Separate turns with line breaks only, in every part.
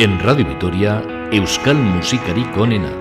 En Radio Vitoria, Euskal Musikarik onena.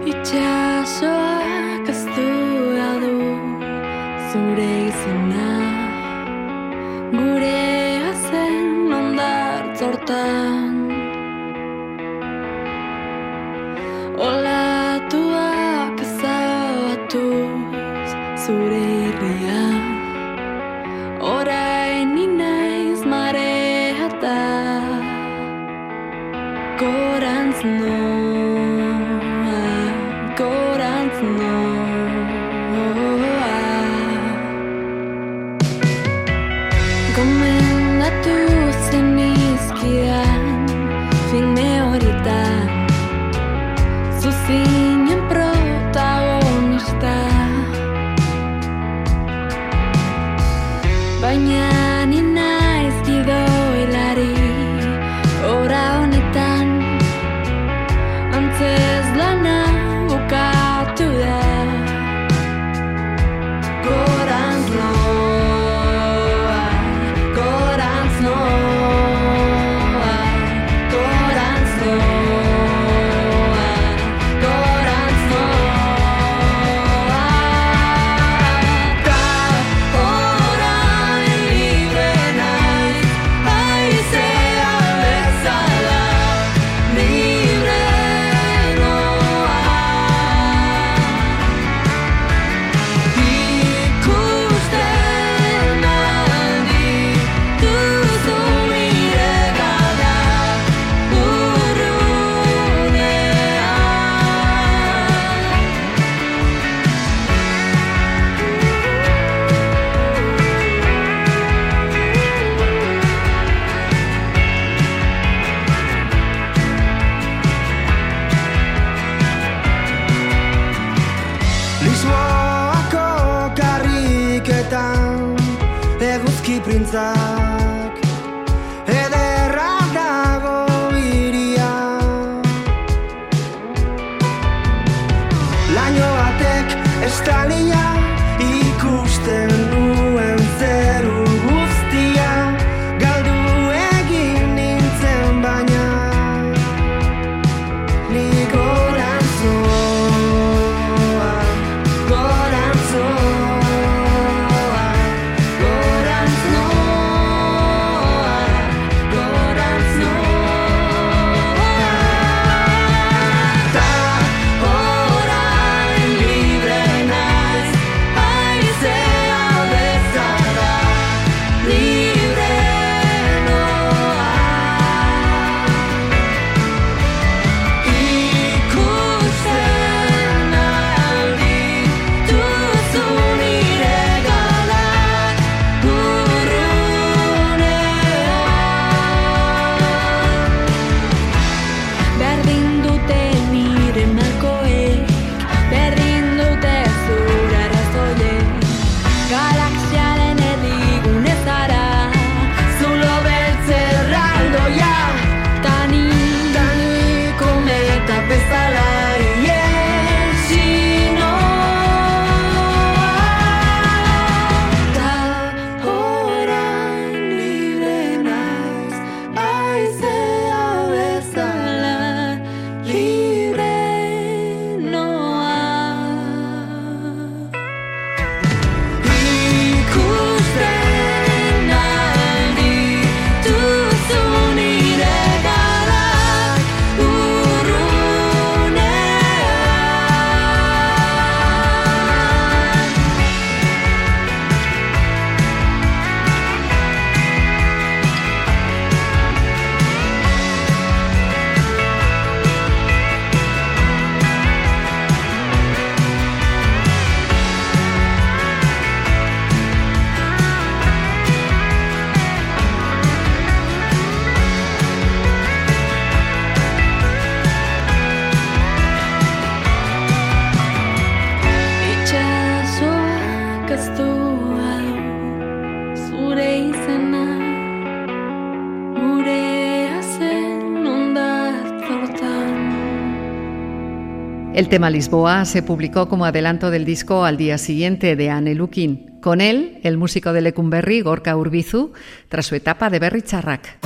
El tema Lisboa se publicó como adelanto del disco al día siguiente de Anne Lukin. Con él, el músico de Lecumberri, Gorka Urbizu, tras su etapa de Berry Charrac.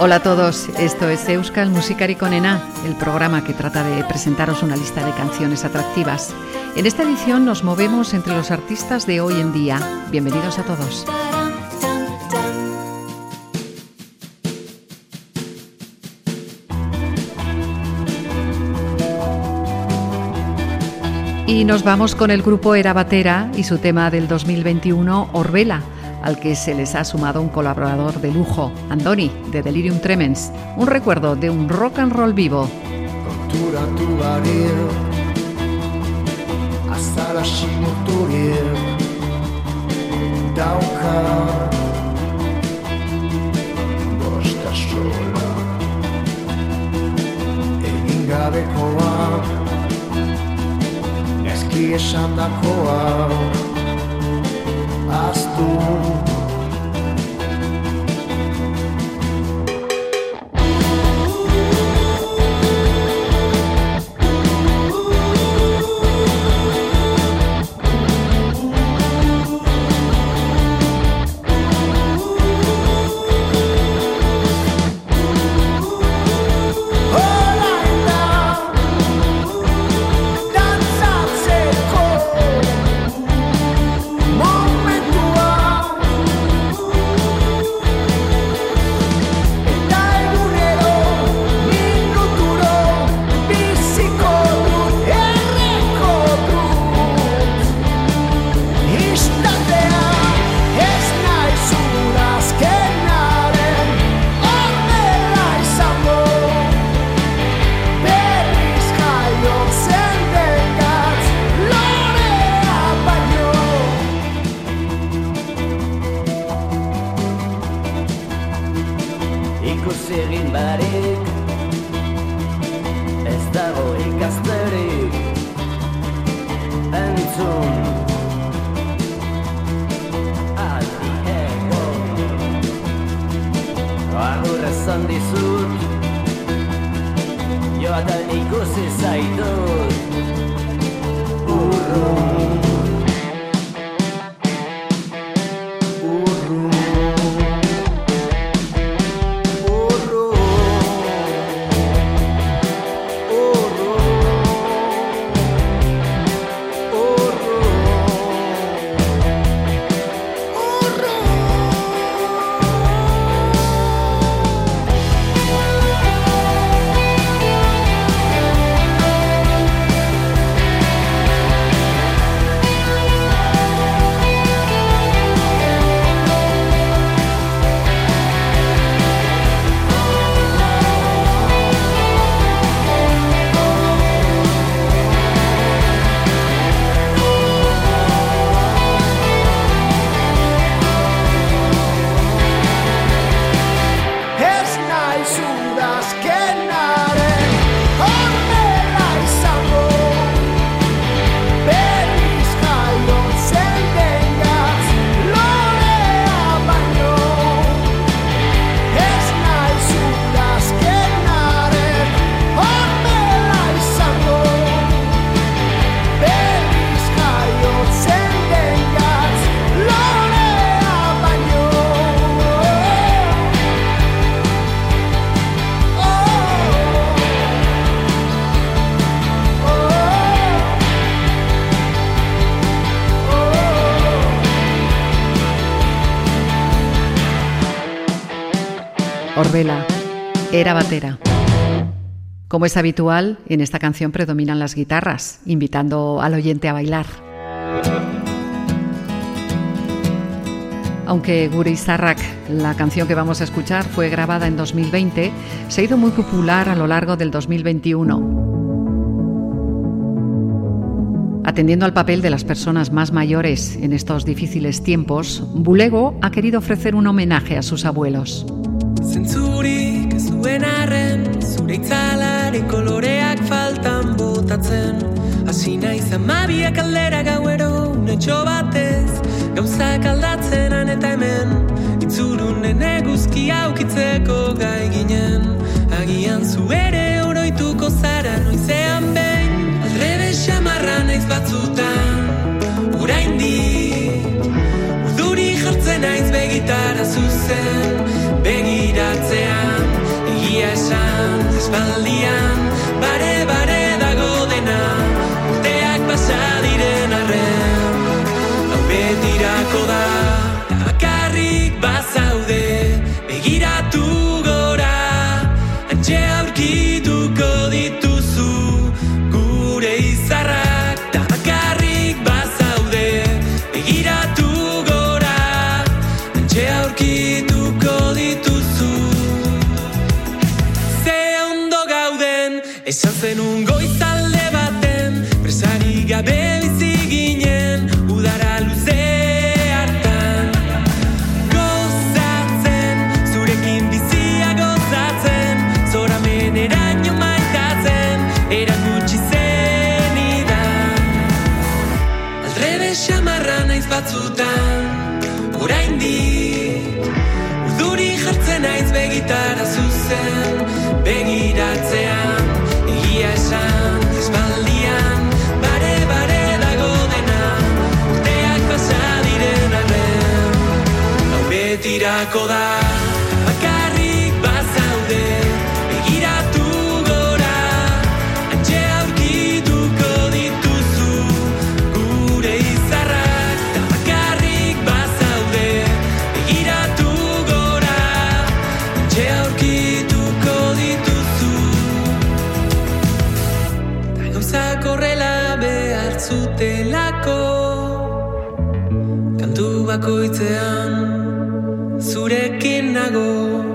Hola a todos, esto es Euskal Musikari Konena, el programa que trata de presentaros una lista de canciones atractivas. En esta edición nos movemos entre los artistas de hoy en día. Bienvenidos a todos. Y nos vamos con el grupo Era Batera y su tema del 2021, Orbela, al que se les ha sumado un colaborador de lujo, Andoni, de Delirium Tremens, un recuerdo de un rock and roll vivo.
Eskiesan dakoa Aztu
Aztu Como es habitual, en esta canción predominan las guitarras, invitando al oyente a bailar. Aunque Gure Izarrak, la canción que vamos a escuchar, fue grabada en 2020, se ha ido muy popular a lo largo del 2021. Atendiendo al papel de las personas más mayores en estos difíciles tiempos, Bulego ha querido ofrecer un homenaje a sus abuelos.
Zuen arren Zure itzalaren koloreak faltan botatzen. Hasi naiz amabiak aldera gauero Unetxo batez Gauzak aldatzen eta hemen. Itzurunen eguzki aukitzeko gai ginen Agian zu ere こだ izango da. Bakarrik bazaude begiratu gora. Atxe aurkituko dituzu gure izarrak. Eta bakarrik bazaude begiratu gora. Atxe aurkituko dituzu. Eta gauzak horrela behar zutelako kantu bakoitzean zurekin nago.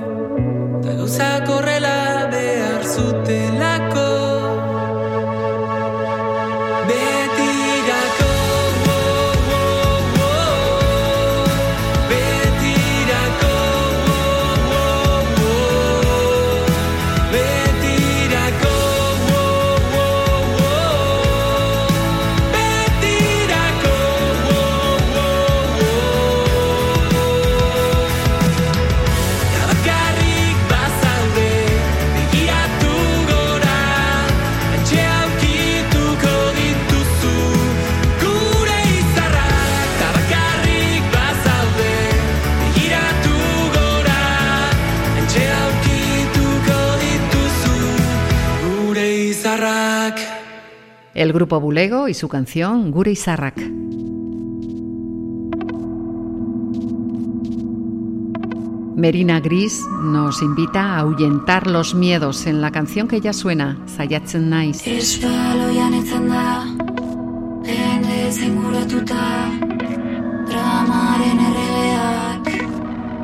el grupo Bulego y su canción Gure Izarrak. Merina Gris nos invita a ahuyentar los miedos en la canción que ya suena, Saiatzen naiz.
Espaloian etzen da, lehen guratuta, dramaren erregeak,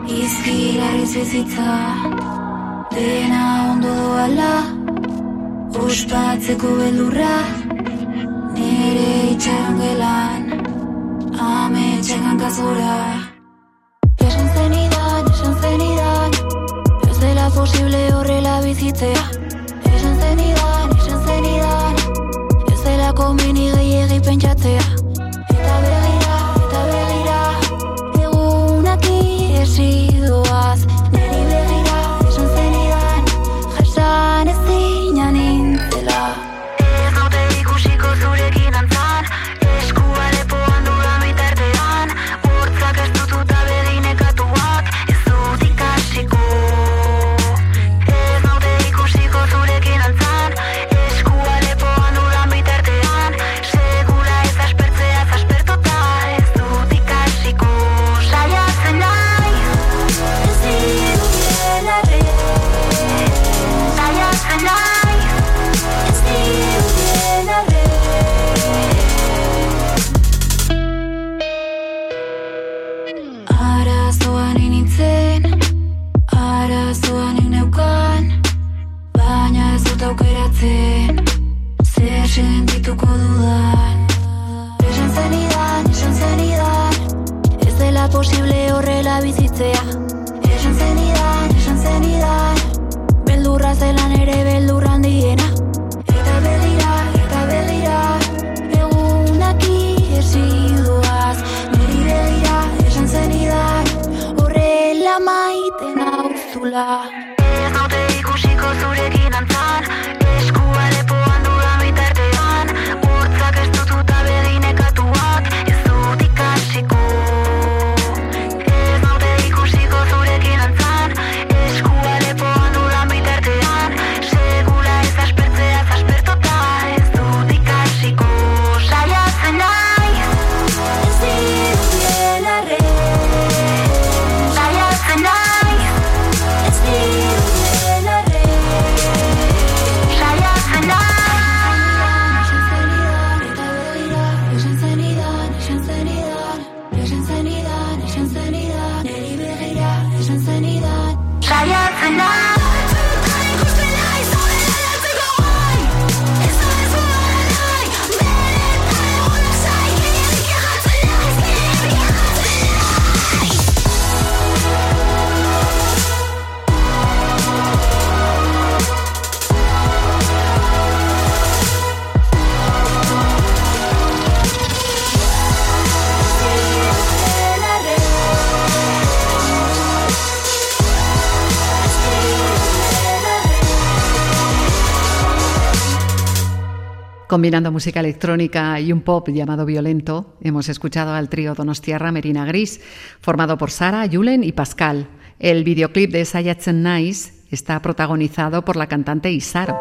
izkilariz bizitza, dena ondo doala, ospatzeko beldurra, nire itxaron gelan Ame txekan kazura Esan zen idan, esan zen Ez dela posible horrela bizitzea Amaite nauzula
Combinando música electrónica y un pop llamado violento, hemos escuchado al trío Donostiarra Merina Gris, formado por Sara, Julen y Pascal. El videoclip de Sayatzen Nice está protagonizado por la cantante Isaro.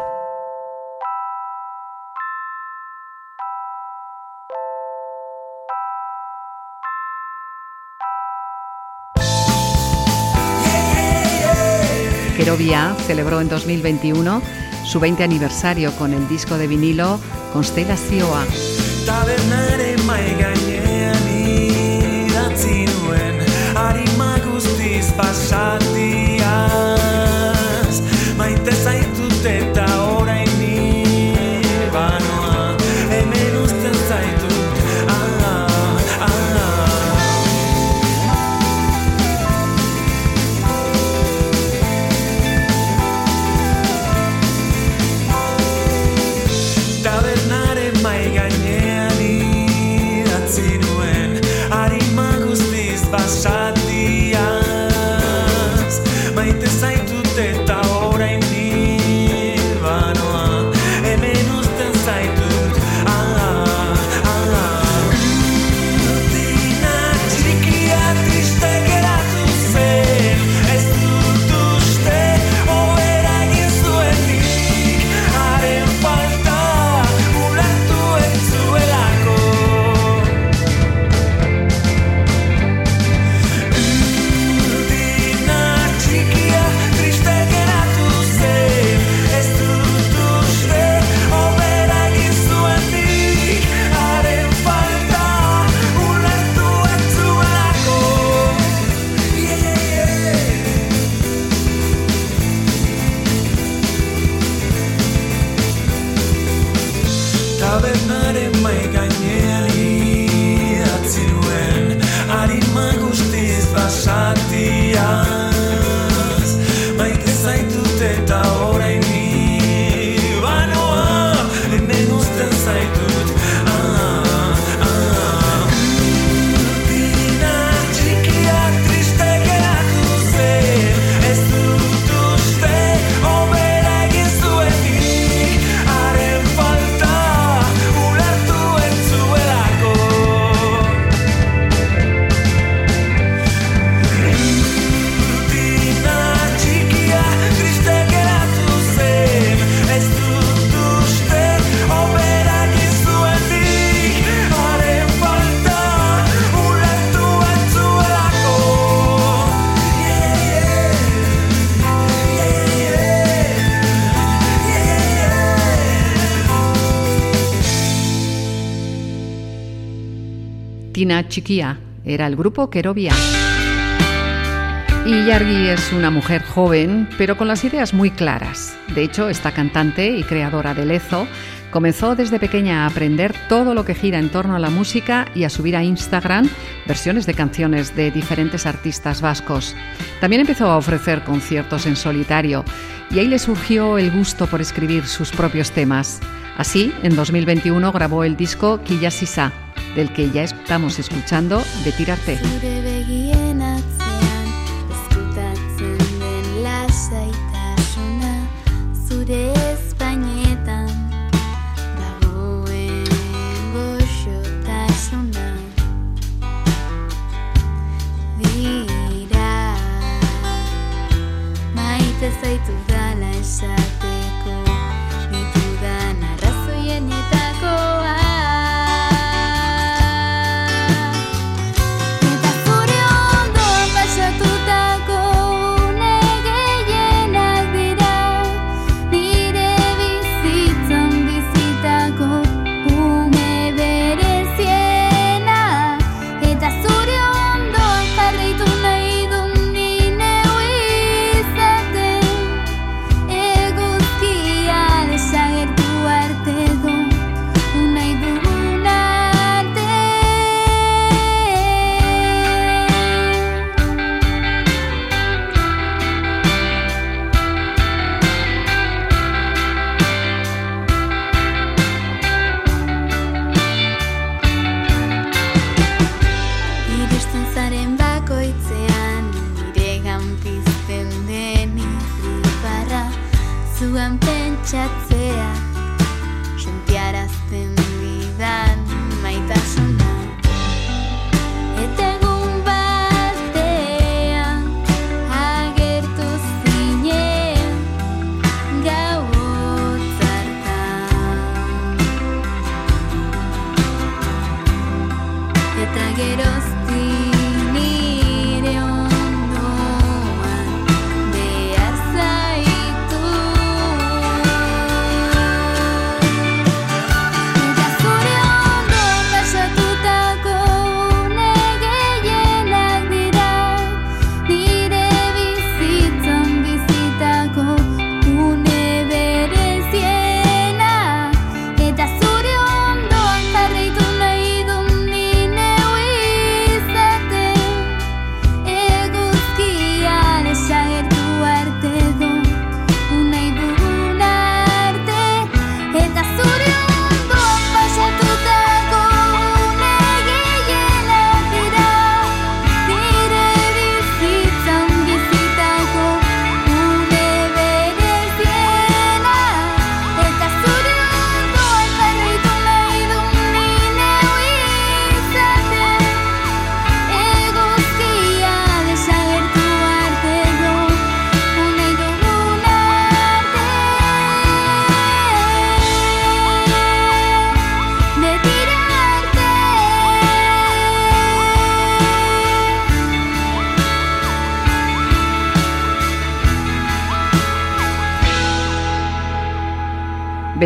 Kerovia celebró en 2021 su 20 aniversario con el disco de vinilo Constelazioa.
Tabernaren mai gainean idatzi nuen Arima guztiz pasatiaz 没概念。
Tina Chiquia era el grupo Kerovia. Y Yargi es una mujer joven, pero con las ideas muy claras. De hecho, esta cantante y creadora de Lezo comenzó desde pequeña a aprender todo lo que gira en torno a la música y a subir a Instagram versiones de canciones de diferentes artistas vascos. También empezó a ofrecer conciertos en solitario y ahí le surgió el gusto por escribir sus propios temas. Así, en 2021 grabó el disco Quilla Sisa, del que ya estamos escuchando de Tirarte.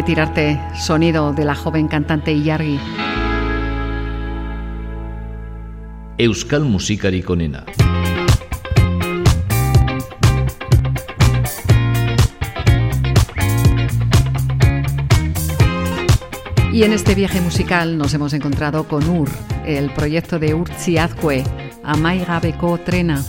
Betirarte, sonido de la joven cantante Ilargi.
Euskal musikarik onena.
Y en este viaje musical nos hemos encontrado con UR, el proyecto de Urtzi Azcue, Amai Gabeko Trena.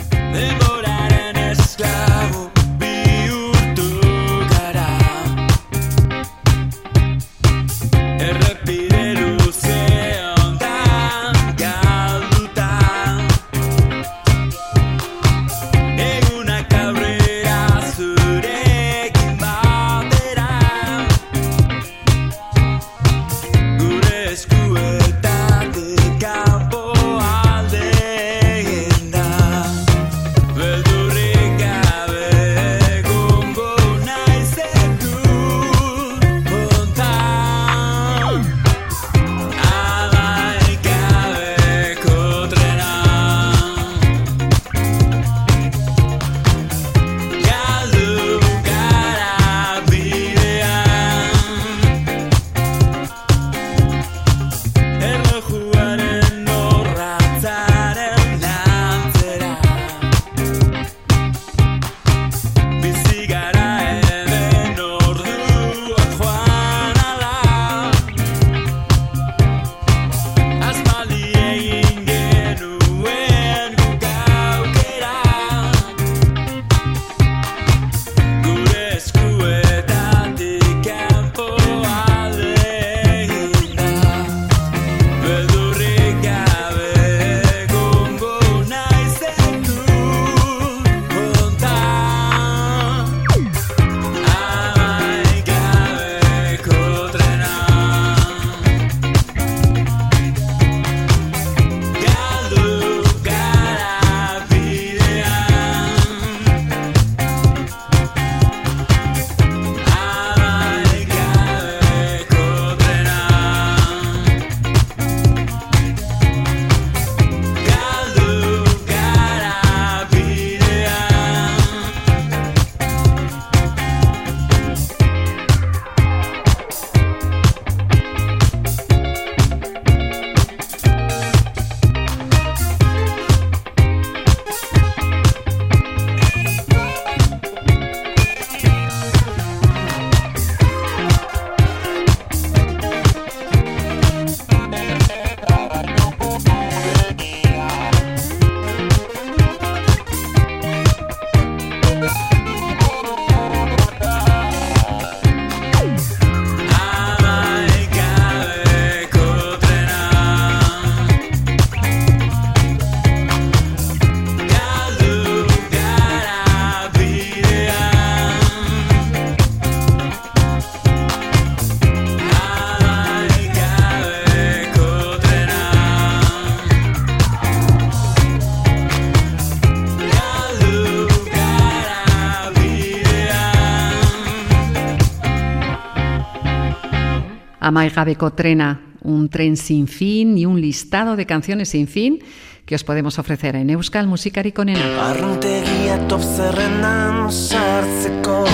Amai Gabeko Trena, un tren sin fin y un listado de canciones sin fin que os podemos ofrecer en Euskal Musikarik onena.
Arruntegia top zerrendan sartzeko.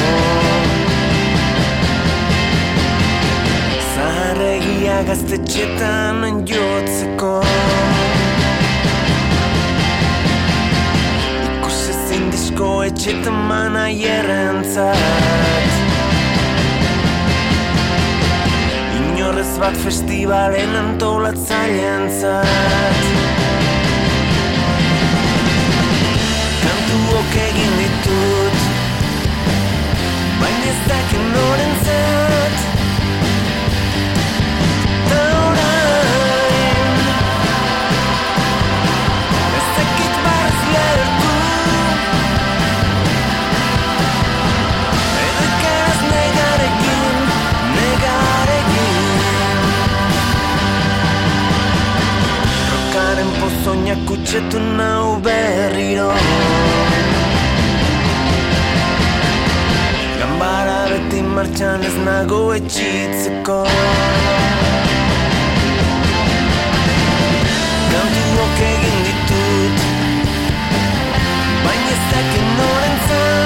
Zaharregia gaztetxetan jotzeko Ikusezin disko etxetan mana jerrentzat bat festivalen antolatzaien zat Kantu ok egin ditut Baina ez dakin noren zat kutsetu nau berriro. Gambara beti martxan ez nago etxitzeko Kantuok egin ditut Baina ez dakit norentzat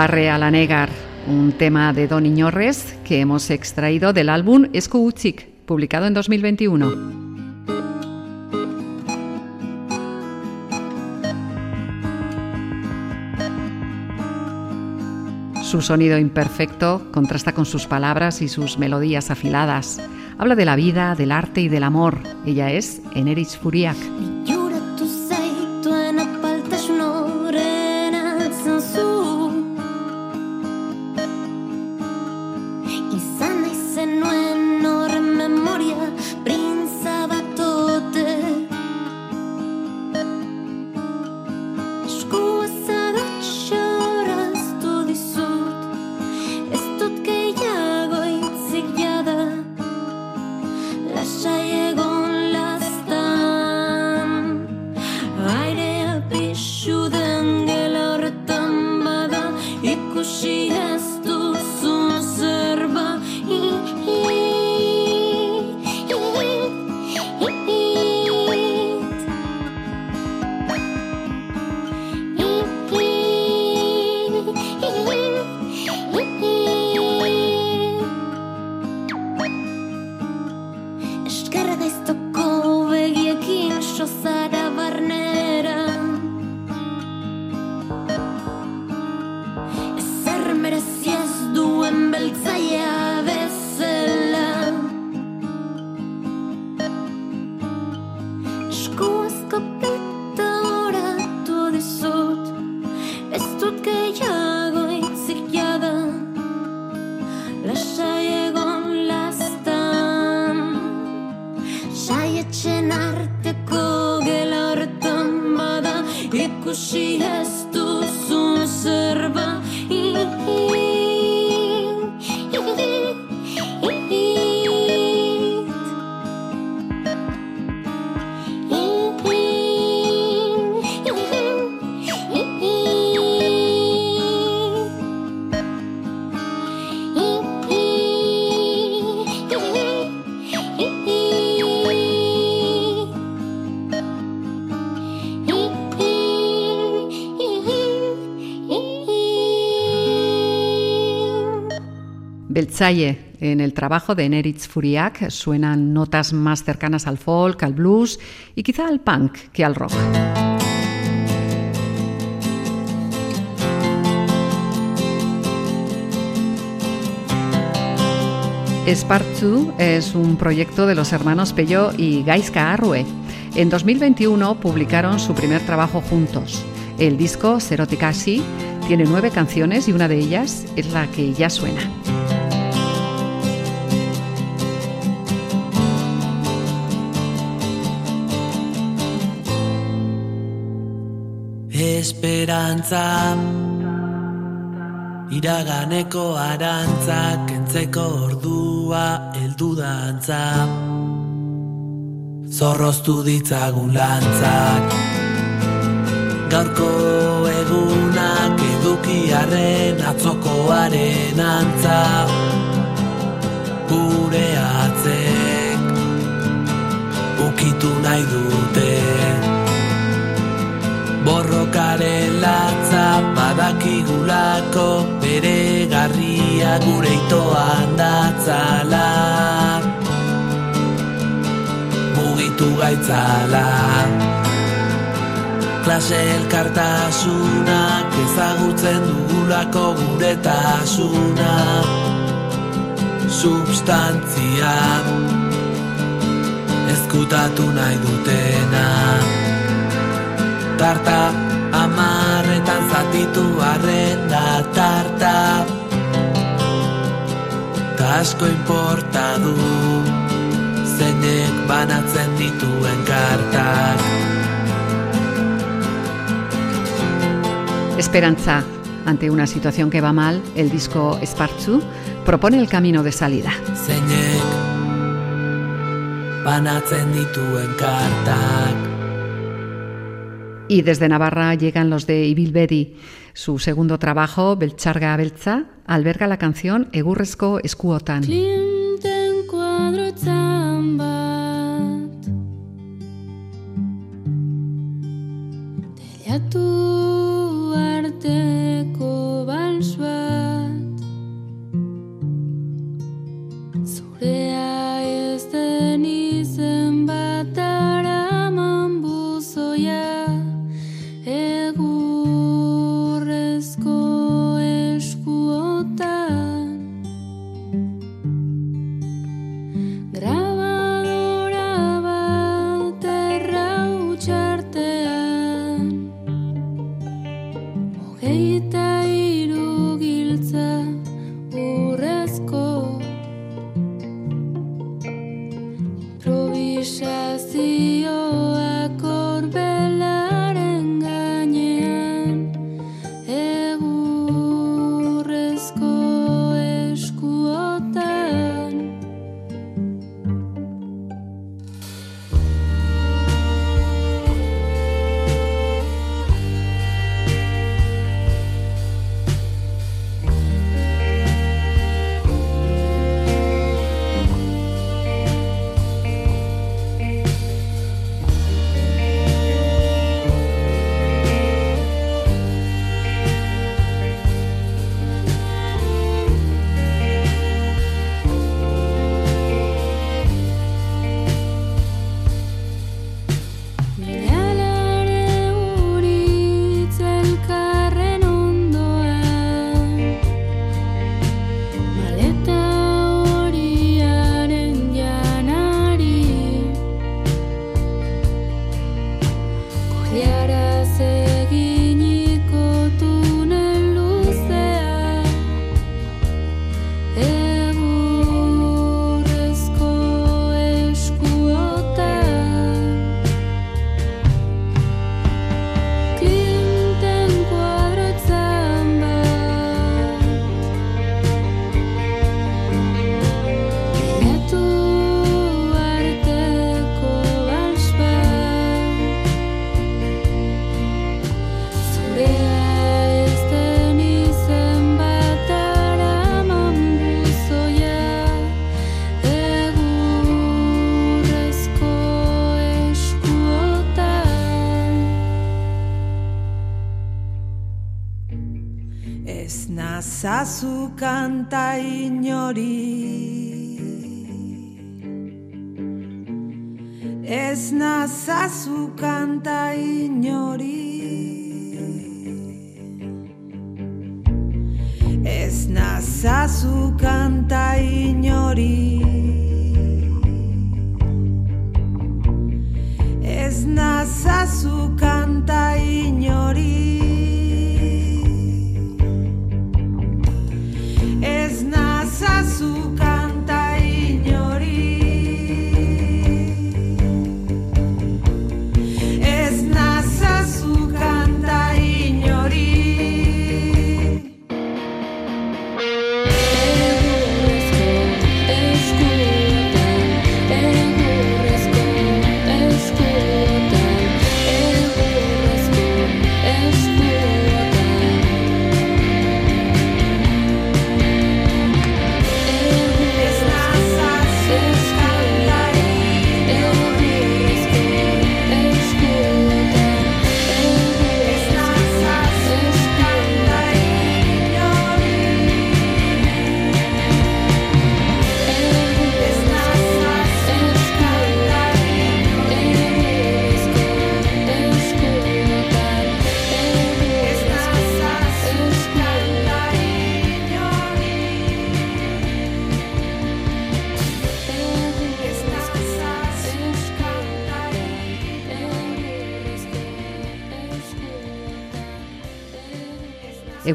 Barre a la Negar, un tema de Don Iñorres que hemos extraído del álbum Esku publicado en 2021. Su sonido imperfecto contrasta con sus palabras y sus melodías afiladas. Habla de la vida, del arte y del amor. Ella es Eneritz Furiak.
Ikusi ez duzun zerba
En el trabajo de Neritz Furiak suenan notas más cercanas al folk, al blues y quizá al punk que al rock. Spartzu es un proyecto de los hermanos Pello y Gaizka Arrue. En 2021 publicaron su primer trabajo juntos. El disco Serotikasi tiene nueve canciones y una de ellas es la que ya suena.
Esperantza. Iraganeko arantzak kentzeko ordua heldu dantza. Zorroztu ditzagun lantzak. Gaurko egunak edukiarren atzokoaren antza. Gure badakigulako bere garria gure itoan datzala. Mugitu gaitzala. Klase elkartasunak ezagutzen dugulako gure tasuna Substantzia. Ezkutatu nahi dutena. Tarta Amarretan zatitu arren da tarta Ta asko importa du Zeinek banatzen dituen kartak
Esperanza. Ante una situación que va mal, el disco Spartzu propone el camino de salida.
Zeinek banatzen dituen kartak
Y desde Navarra llegan los de Ibilbedi. Su segundo trabajo, Belcharga Beltza, alberga la canción Egurrezko Eskuotan.
Klinten
azúcar.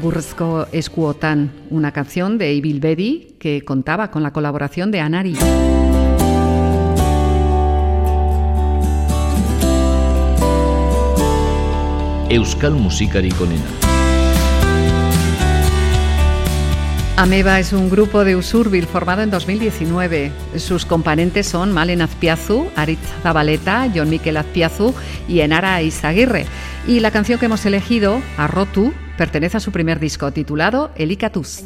Burrezko Escuotán, una canción de Evil Betty que contaba con la colaboración de Anari.
Euskal Musikarik onena.
Ameba es un grupo de Usurbil formado en 2019. Sus componentes son Malen Azpiazu, Aritz Zabaleta, John Miquel Azpiazu y Enara Izaguirre. Y la canción que hemos elegido, Arrotu, Pertenece a su primer disco titulado Elikatuz.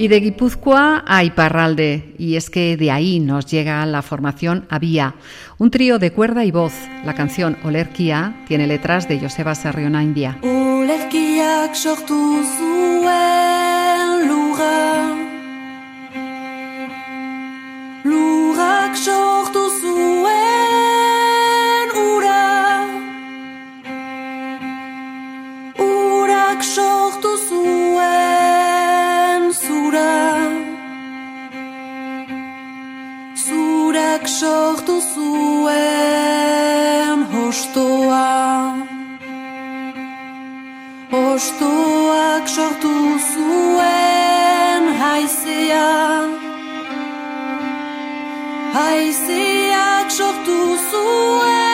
Y de Guipúzcoa a Iparralde, y es que de ahí nos llega la formación Avía, un trío de cuerda y voz. La canción Olerkia tiene letras de Joseba Sarriona India.
Olerkiak sortu zuen lura sortu zuen hostoa. Ostoak sortu zuen haizea. Haizeak sortu zuen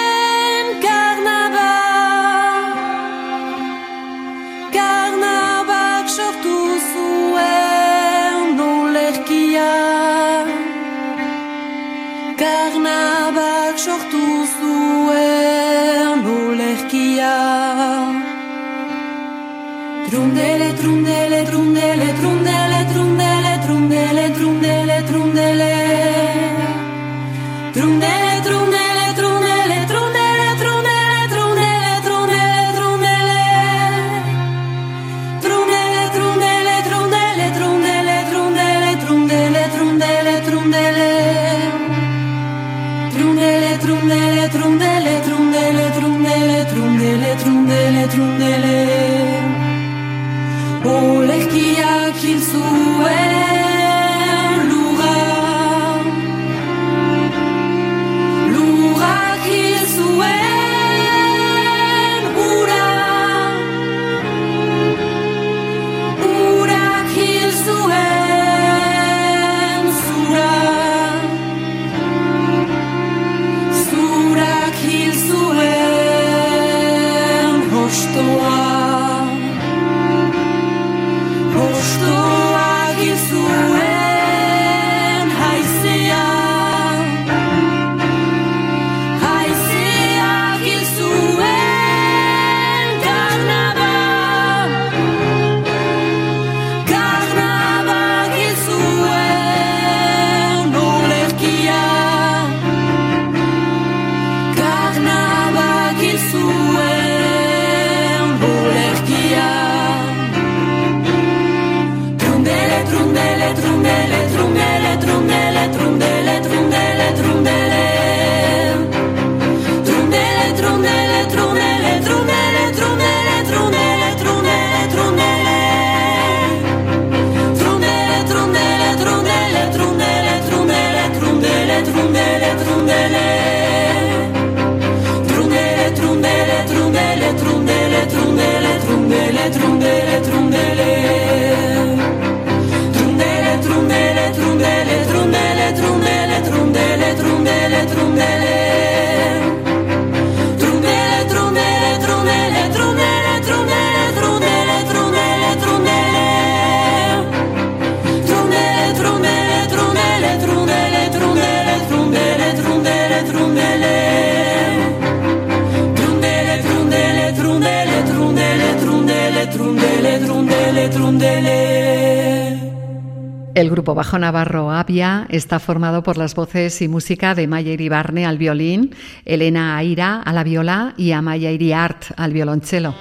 Navarro Avia está formado por las voces y música de Maya Iribarne al violín, Elena Aira a la viola y Amaya Iriart al violonchelo.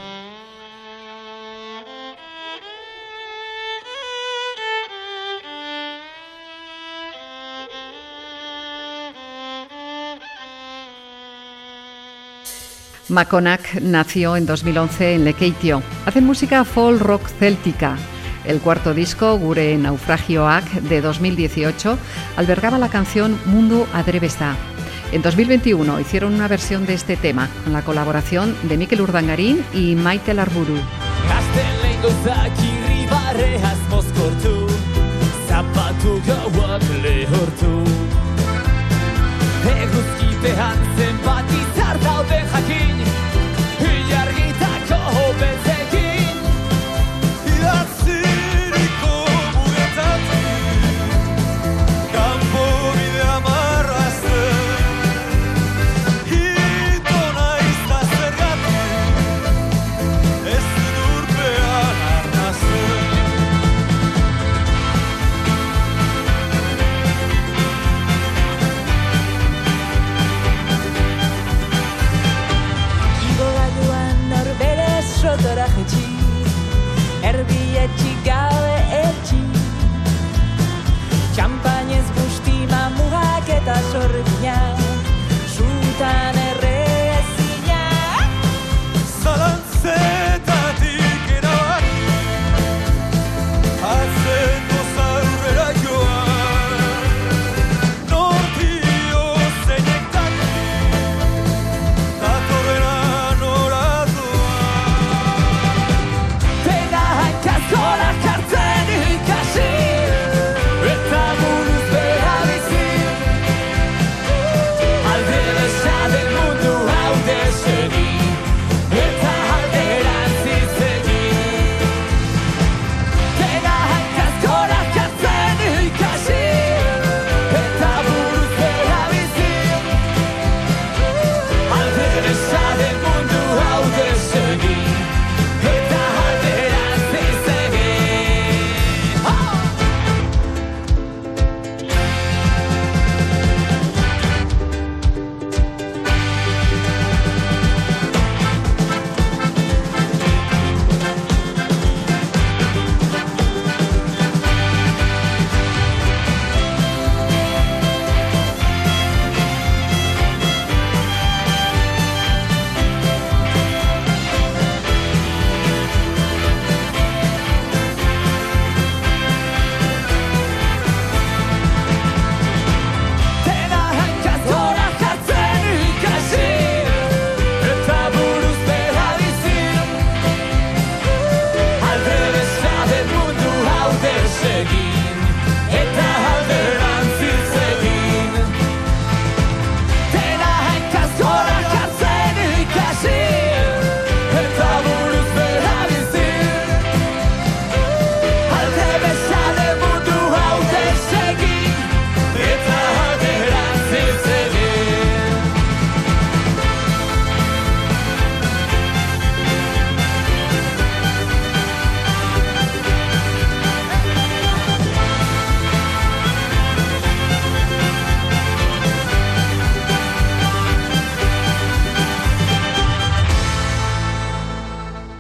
Maconac nació en 2011 en Lekeitio. Hacen música folk rock céltica. El cuarto disco, Gure Naufragioak, de 2018, albergaba la canción Mundo Adrebesta. En 2021 hicieron una versión de este tema con la colaboración de Mikel Urdangarín y
lehortu. Eguzkipean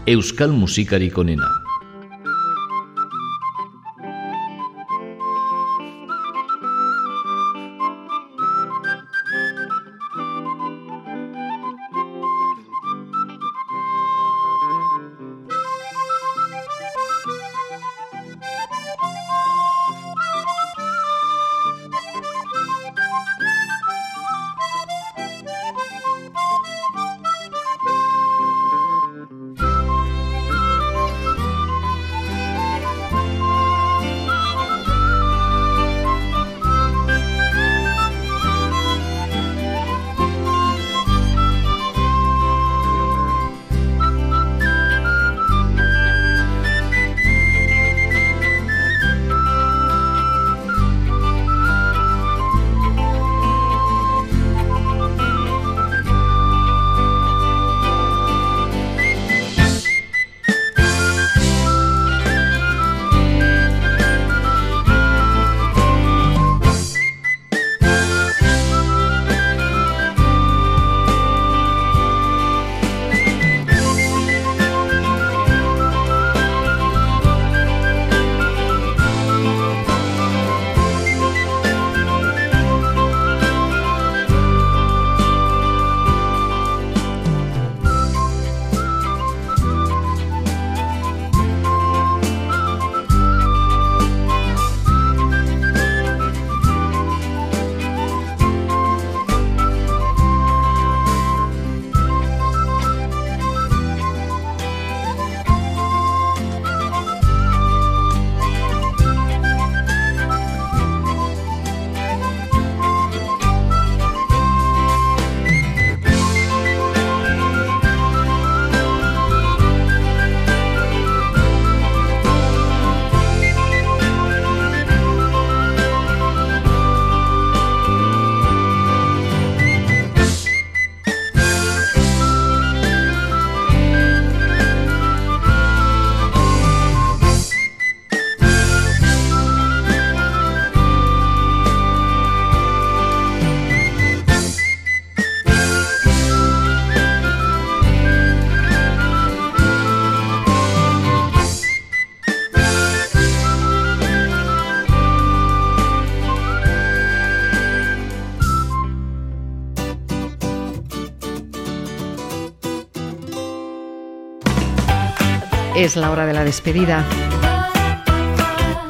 Euskal musikarik onena.
Es la hora de la despedida.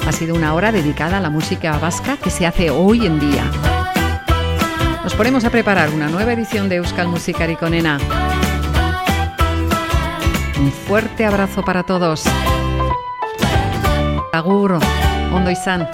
Ha sido una hora dedicada a la música vasca que se hace hoy en día. Nos ponemos a preparar una nueva edición de Euskal Musikari con. Un fuerte abrazo para todos. Agur, ondo izan.